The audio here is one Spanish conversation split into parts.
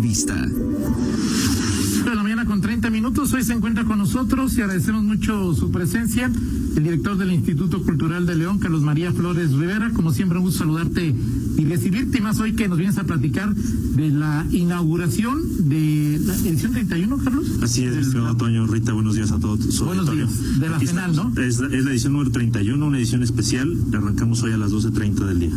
vista. De la mañana con 30 minutos, hoy se encuentra con nosotros y agradecemos mucho su presencia, el director del Instituto Cultural de León, Carlos María Flores Rivera. Como siempre, un gusto saludarte y recibirte, más hoy que nos vienes a platicar de la inauguración de la edición 31, Carlos. Así es, estimado Toño, Rita, buenos días a todos. su Buenos auditorio. días. De la Aquí final, estamos. ¿no? Es, la- es la edición número 31, una edición especial. Arrancamos hoy a las 12.30 del día.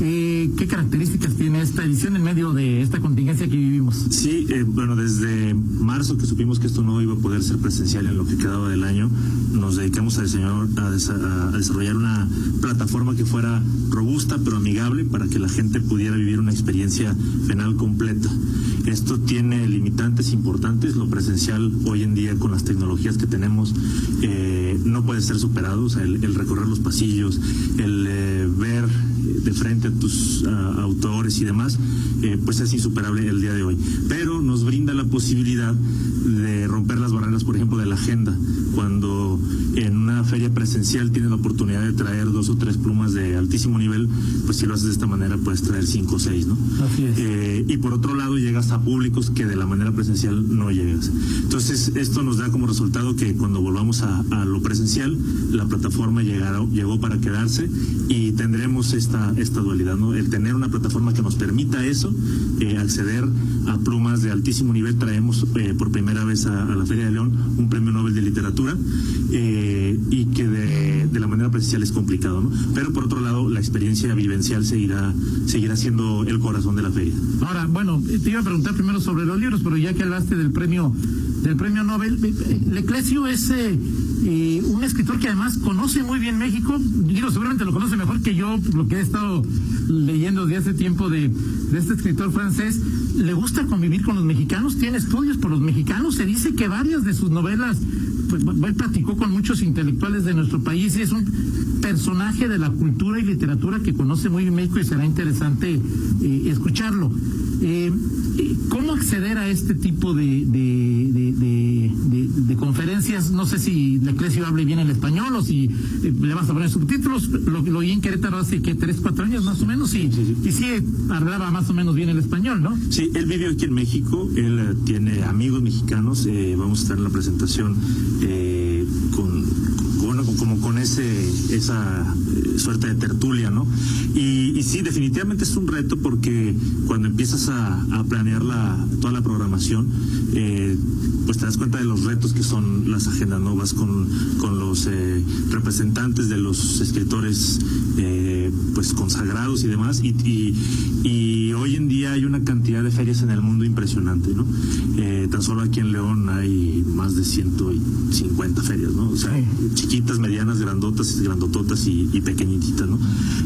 Eh, ¿Qué características tiene esta edición en medio de esta contingencia que vivimos? Sí, eh, bueno, desde marzo que supimos que esto no iba a poder ser presencial en lo que quedaba del año, nos dedicamos a, diseñar- a desa- a desarrollar una plataforma que fuera robusta pero amigable para que la gente pudiera vivir una experiencia penal completa. Esto tiene limitantes importantes, lo presencial hoy en día con las tecnologías que tenemos eh, no puede ser superado, o sea, el, recorrer los pasillos, el eh, ver de frente a tus autores y demás, eh, pues es insuperable el día de hoy. Pero nos brinda la posibilidad de romper las barreras, por ejemplo, de la agenda. Cuando en una feria presencial tienes la oportunidad de traer dos o tres plumas de altísimo nivel, pues si lo haces de esta manera puedes traer cinco o seis, ¿no? Así es. Eh, y por otro lado llegas a públicos que de la manera presencial no llegas. Entonces esto nos da como resultado que cuando volvamos a, a lo presencial, la plataforma llegará, llegó para quedarse y tendremos esta, esta dualidad, ¿no? El tener una plataforma que nos permita eso, eh, acceder a plumas de altísimo nivel, traemos eh, por primera vez a, a la Feria de León un premio Nobel de Literatura eh, y que de, de la manera presencial es complicado, ¿no? Pero por otro lado, la experiencia vivencial seguirá, seguirá siendo el corazón de la feria. Ahora, bueno, te iba a preguntar primero sobre los libros, pero ya que hablaste del premio del premio Nobel, eh, eh, Leclesio es eh, un escritor que además conoce muy bien México, digo, seguramente lo conoce mejor que yo, lo que he estado leyendo desde hace tiempo de, de este escritor francés, le gusta convivir con los mexicanos, tiene estudios por los mexicanos, se dice que varias de sus novelas, pues, él platicó con muchos intelectuales de nuestro país y es un personaje de la cultura y literatura que conoce muy bien México y será interesante eh, escucharlo. Eh, ¿Cómo acceder a este tipo de- de- de conferencias? No sé si Leclesio hable bien el español o si eh, le vas a poner subtítulos. Lo, lo oí en Querétaro hace que tres, cuatro años más o menos y, y sí hablaba más o menos bien el español, ¿no? Sí, él vive aquí en México, él eh, tiene amigos mexicanos, eh, vamos a estar en la presentación eh, con, bueno, como con ese esa eh, suerte de tertulia, ¿no? Y, sí, definitivamente es un reto porque cuando empiezas a, planear la, toda la programación, eh, pues te das cuenta de los retos que son las agendas, ¿no? Vas con, con los eh, representantes de los escritores pues consagrados y demás y, y, hoy en día hay una cantidad de ferias en el mundo impresionante, ¿no? Tan solo aquí en León hay más de 150 ferias, ¿no? O sea, Sí. chiquitas, medianas, grandotas, grandototas y, y pequeñitas, ¿no?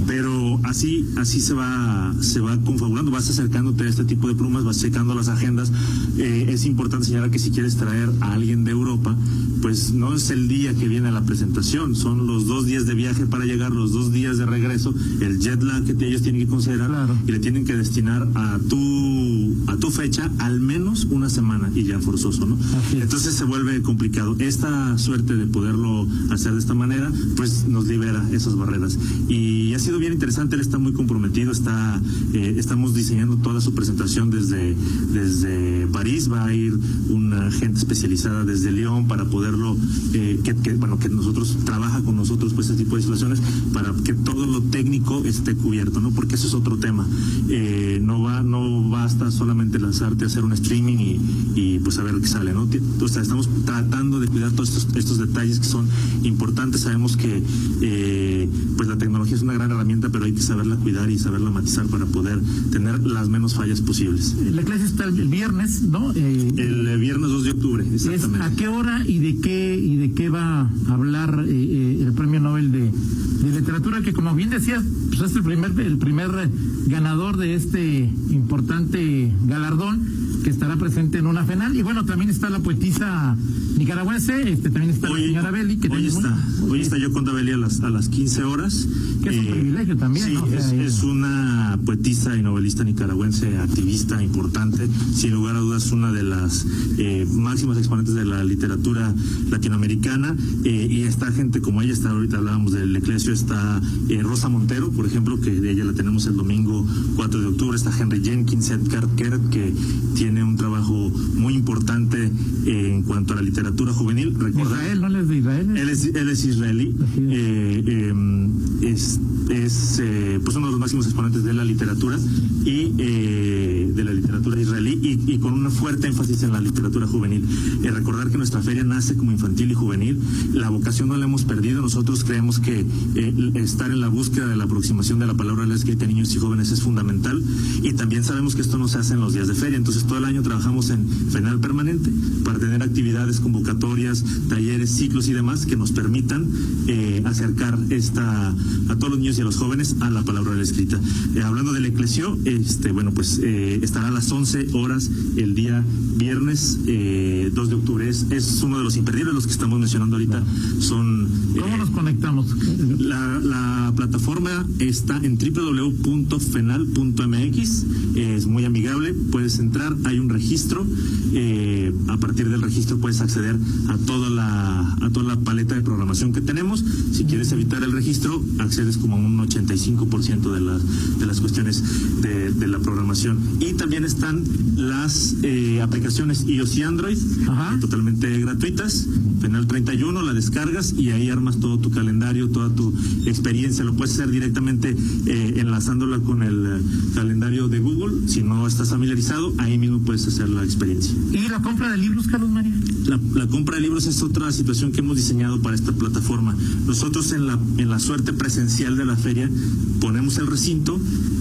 Pero así, así se va, se va confabulando, vas acercándote a este tipo de plumas, vas checando las agendas. Eh, es importante señalar que si quieres traer a alguien de Europa, pues no es el día que viene la presentación, son los dos días de viaje para llegar, los dos días de regreso, el jet lag que ellos tienen que considerar Claro. y le tienen que destinar a tu, a tu fecha al menos una semana y ya forzoso, ¿no? Entonces se vuelve complicado. Esta suerte de poderlo hacer de esta manera, pues nos libera esas barreras. Y ha sido bien interesante, él está muy comprometido, está, eh, estamos diseñando toda su presentación desde, desde París, va a ir una gente especializada desde Lyon para poderlo, eh, que, bueno, que nosotros, trabaja con nosotros pues ese tipo de situaciones para que todo lo técnico esté cubierto, ¿no? Porque eso es otro tema. Eh, no va, no basta solamente lanzarte a hacer un streaming y, pues a ver qué sale, ¿no? O sea, estamos tratando de cuidar todos estos detalles que son importantes. Sabemos que eh, pues la tecnología es una gran herramienta, pero hay que saberla cuidar y saberla matizar para poder tener las menos fallas posibles. Leclesio está el viernes, ¿no? Eh, El eh, viernes 2 de octubre, exactamente. a qué hora y de qué y de qué va a hablar eh, el premio Nobel de, de literatura que como bien decías pues es el primer el primer eh, ganador de este importante galardón que estará presente en una final y bueno también está la poetisa nicaragüense este también está la Hoy, señora Belli que hoy está, hoy está yo con Belli a las, a las 15 horas Que es un Eh, privilegio también. Sí, ¿no? O sea, es, es una poetisa y novelista nicaragüense, activista importante, sin lugar a dudas una de las eh, máximas exponentes de la literatura latinoamericana. eh, y está gente como ella, está ahorita hablábamos del Eclesio, está eh, Rosa Montero, por ejemplo, que de ella la tenemos el domingo 4 de octubre, está Henry Jenkins, Edgar Kert, que tiene un trabajo muy importante en cuanto a la literatura juvenil. Recordar, Israel, ¿no él es de Israel? él es, él es israelí, es, eh, pues uno de los máximos exponentes de la literatura y eh, literatura israelí y, y con un fuerte énfasis en la literatura juvenil. Eh, recordar que nuestra feria nace como infantil y juvenil, la vocación no la hemos perdido, nosotros creemos que eh, estar en la búsqueda de la aproximación de la palabra la escrita a niños y jóvenes es fundamental y también sabemos que esto no se hace en los días de feria, entonces todo el año trabajamos en FENAL permanente para tener actividades, convocatorias, talleres, ciclos y demás que nos permitan eh, acercar esta a todos los niños y a los jóvenes a la palabra la escrita. Eh, hablando del eclesio, este, bueno, pues eh, estará a las 11 horas el día viernes eh, 2 de octubre. Es, es uno de los imperdibles, los que estamos mencionando ahorita son... ¿Cómo eh, nos conectamos? la, la plataforma está en www.fenal.mx, es muy amigable, puedes entrar, hay un registro, eh, a partir del registro puedes acceder a toda la a toda la paleta de programación que tenemos. Si quieres evitar el registro, accedes como a un 85% de las de las cuestiones de, de la programación. Y también están las eh, aplicaciones iOS y Android, Ajá. eh, totalmente gratuitas. Penal 31, la descargas y ahí armas todo tu calendario, toda tu experiencia. Lo puedes hacer directamente eh, enlazándola con el calendario de Google. Si no estás familiarizado, ahí mismo puedes hacer la experiencia. ¿Y la compra de libros, Carlos María? La, la compra de libros es otra situación que hemos diseñado para esta plataforma. Nosotros en la, en la suerte presencial de la feria ponemos el recinto,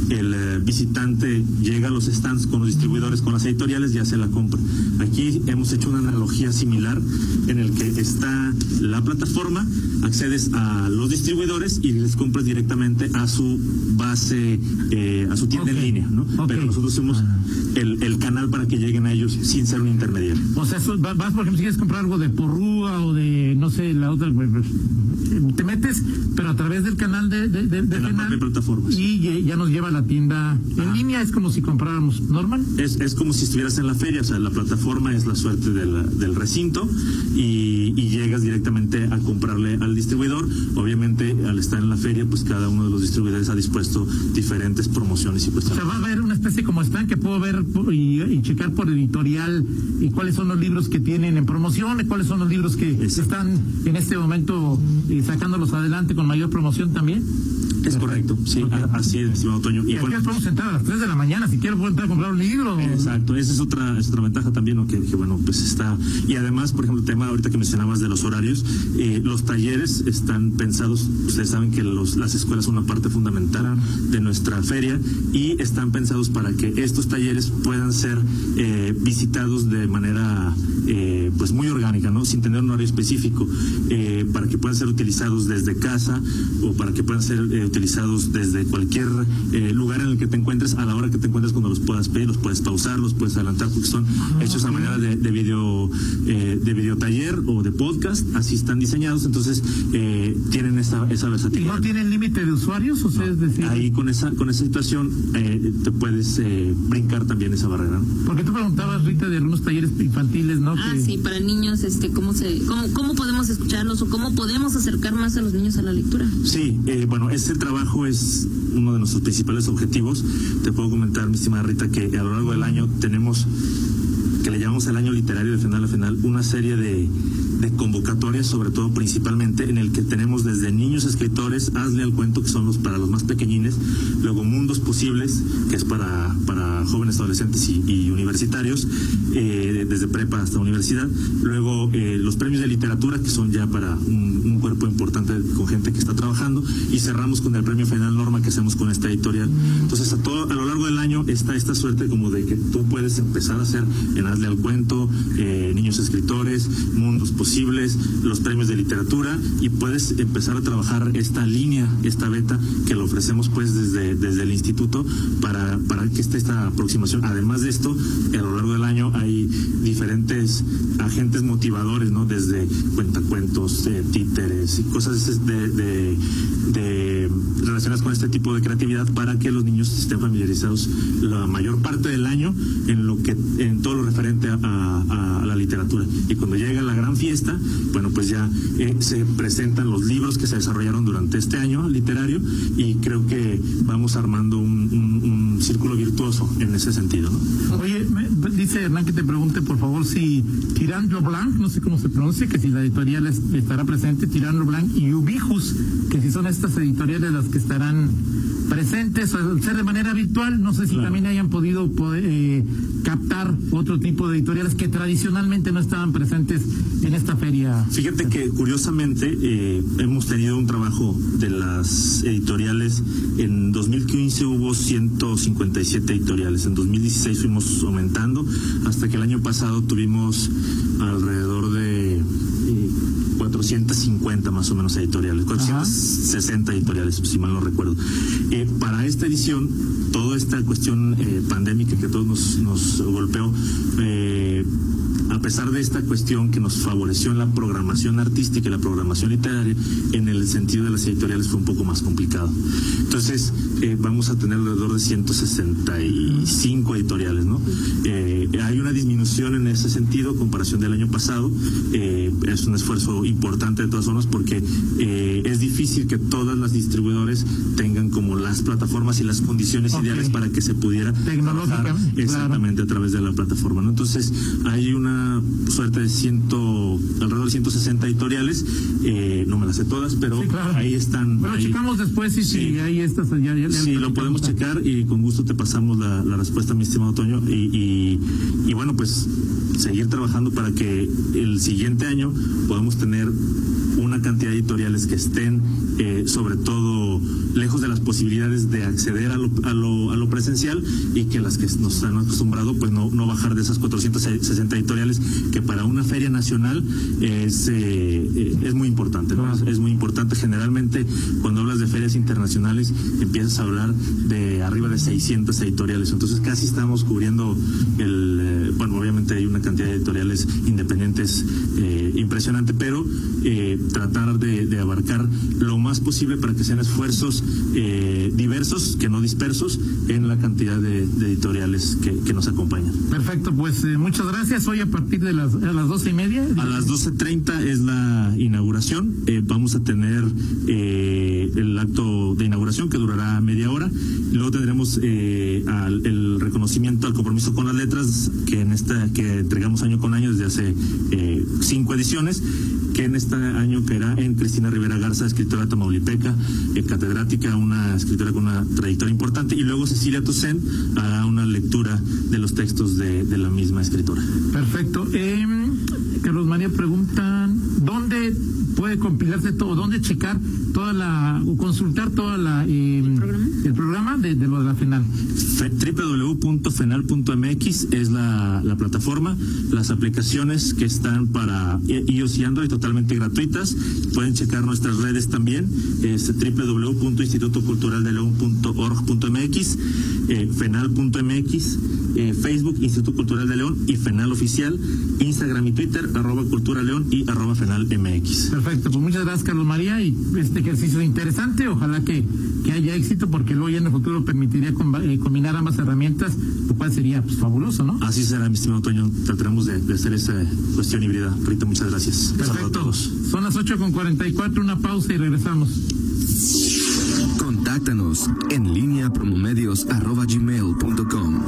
el eh, visitante llega a los stands con los distribuidores, con las editoriales y hace la compra. Aquí hemos hecho una analogía similar en el que está la plataforma, accedes a los distribuidores y les compras directamente a su base, eh, a su tienda en línea, ¿no? Pero nosotros somos Ah. El, el canal para que lleguen a ellos sin ser un intermediario. O sea, vas, por ejemplo, si quieres comprar algo de Porrúa o de, no sé, la otra, pues, pues, te metes, pero a través del canal de, de, de, de En la Fenal, propia plataforma, sí. y ya- nos lleva a la tienda en línea, es como si compráramos normal. Es, es como si estuvieras en la feria, o sea, la plataforma es la suerte de la- del recinto y, y llegas directamente a comprarle al distribuidor. Obviamente, al estar en la feria, pues cada uno de los distribuidores ha dispuesto diferentes promociones y O sea, cuestiones. va a haber una especie como stand que puedo ver y, y checar por editorial y cuáles son los libros que tienen en promoción y cuáles son los libros que Exacto. están en este momento eh, sacándolos adelante con mayor promoción también. Es correcto, sí, así es, estimado Toño. Y Y aquí bueno, podemos sentar a las 3 de la mañana, si quiero puedo entrar a comprar un libro. Exacto, esa es otra, es otra ventaja también, ¿no? que, que, bueno, pues está. Y además, por ejemplo, el tema ahorita que mencionabas de los horarios, eh, los talleres están pensados, ustedes saben que los, las escuelas son una parte fundamental Claro. de nuestra feria y están pensados para que estos talleres puedan ser eh, visitados de manera eh, pues muy orgánica, ¿no? Sin tener un horario específico, eh, para que puedan ser utilizados desde casa o para que puedan ser eh, utilizados desde cualquier eh, lugar en el que te encuentres, a la hora que te encuentres cuando los puedas pedir, los puedes pausar, los puedes adelantar, porque son hechos a manera de, de video eh, de video taller o de podcast, así están diseñados, entonces eh, tienen esa, esa ¿Y versatilidad. no tienen límite de usuarios? O sea, es decir, Ahí con esa con esa situación eh, te puedes eh, brincar también esa barrera. ¿no? porque tú preguntabas, Rita, de algunos talleres infantiles, ¿no? Ah, Que- sí, para niños, este, ¿cómo, se, cómo, ¿cómo podemos escucharlos o cómo podemos acercar más a los niños a la lectura? Sí, eh, bueno, este trabajo es uno de nuestros principales objetivos. Te puedo comentar, mi estimada Rita, que a lo largo del año tenemos, que le llamamos el año literario de final a final, una serie de, de convocatorias, sobre todo principalmente, en el que tenemos desde niños escritores, Hazle al cuento, que son los para los más pequeñines, luego Mundos Posibles, que es para, para jóvenes, adolescentes y, universitarios, eh, desde prepa hasta universidad, luego eh, los premios de literatura, que son ya para un, un cuerpo importante con gente que está trabajando, y cerramos con el premio final Norma que hacemos con esta editorial. Entonces, a, todo, a lo largo del año está esta suerte como de que tú puedes empezar a hacer en Hazle al Cuento, eh, Niños Escritores, Mundos Posibles, los premios de literatura y puedes empezar a trabajar esta línea, esta beta que lo ofrecemos pues desde, desde el instituto para, para que esté esta aproximación. Además de esto, a lo largo del año hay diferentes agentes motivadores, ¿no? Desde cuentacuentos, eh, títeres y cosas de, de, de relacionadas con este tipo de creatividad para que los niños estén familiarizados la mayor parte del año en que en todo lo referente a, a, a la literatura y cuando llega la gran fiesta bueno pues ya eh, se presentan los libros que se desarrollaron durante este año literario y creo que vamos armando un, un, un círculo virtuoso en ese sentido ¿no? oye me, dice Hernán que te pregunte por favor si Tirán Blanc no sé cómo se pronuncia que si la editorial es, estará presente Tirán Blanc y Ubijus que si son estas editoriales las que estarán presentes, al ser de manera virtual, no sé si claro. también hayan podido poder, eh, captar otro tipo de editoriales que tradicionalmente no estaban presentes en esta feria. Fíjate que curiosamente eh, hemos tenido un trabajo de las editoriales. En 2015 hubo 157 editoriales, en 2016 fuimos aumentando, hasta que el año pasado tuvimos alrededor de 450 más o menos editoriales, 460 Ajá. editoriales, si mal no recuerdo. Eh, para esta edición, toda esta cuestión eh, pandémica que todos nos, nos golpeó, eh, a pesar de esta cuestión que nos favoreció en la programación artística y la programación literaria, en el sentido de las editoriales fue un poco más complicado. Entonces, eh, vamos a tener alrededor de 165 editoriales, ¿no? Eh, hay una disminución en ese sentido, comparación del año pasado. Eh, es un esfuerzo importante de todas formas porque es difícil que todas las distribuidores tengan como las plataformas y las condiciones okay. ideales para que se pudiera trabajar exactamente claro. a través de la plataforma, ¿no? Entonces, hay una suerte de ciento, alrededor de 160 editoriales, eh, no me las sé todas, pero sí, claro. ahí están. Bueno, ahí, checamos después y sí, si hay estas ya, ya, sí, lo podemos checar y con gusto te pasamos la, la respuesta, mi estimado Toño, y, y, y bueno, pues seguir trabajando para que el siguiente año podamos tener una cantidad de editoriales que estén eh, sobre todo lejos de las posibilidades de acceder a lo, a lo, a lo presencial y que las que nos han acostumbrado pues no, no bajar de esas 460 editoriales que para una feria nacional es, eh, es muy importante ¿no? es, es, muy importante. Generalmente cuando hablas de ferias internacionales empiezas a hablar de arriba de 600 editoriales. Entonces casi estamos cubriendo el una cantidad de editoriales independientes eh, impresionante pero tratar de, de abarcar lo más posible para que sean esfuerzos eh, diversos, que no dispersos, en la cantidad de, de editoriales que, que, nos acompañan. Perfecto, pues eh, muchas gracias. Hoy a partir de las, a las doce y media. A las doce treinta es la inauguración. Eh, vamos a tener el acto de inauguración que durará media hora. Luego tendremos al, el reconocimiento al compromiso con las letras que en esta que entregamos año con año desde hace cinco ediciones que en este año caerá en Cristina Rivera Garza, escritora tamaulipeca, eh, catedrática, una escritora con una trayectoria importante, y luego Cecilia Toussaint hará una lectura de los textos de, la misma escritora. Perfecto. Eh, Carlos María pregunta, ¿dónde puede compilarse todo? ¿Dónde checar toda la, o consultar toda la, eh, ¿El, programa? el de, lo de la FENAL? www.fenal.mx es la, la, plataforma, las aplicaciones que están para iOS y Android totalmente gratuitas. Pueden checar nuestras redes también, es eh, fenal.mx, eh, Facebook, Instituto Cultural de León y Fenal Oficial, Instagram y Twitter, arroba Cultura León y arroba Fenal MX. Perfecto, pues muchas gracias Carlos María y este ejercicio interesante, ojalá que, que haya éxito porque luego ya en el futuro permitiría combinar ambas herramientas, lo cual sería pues, fabuloso, ¿no? Así será, mi estimado Toño, trataremos de, de hacer esa cuestión híbrida. Rita, muchas gracias. Perfecto. Son las 8 con 44, una pausa y regresamos. Contáctanos en línea promomedios arroba gmail.com.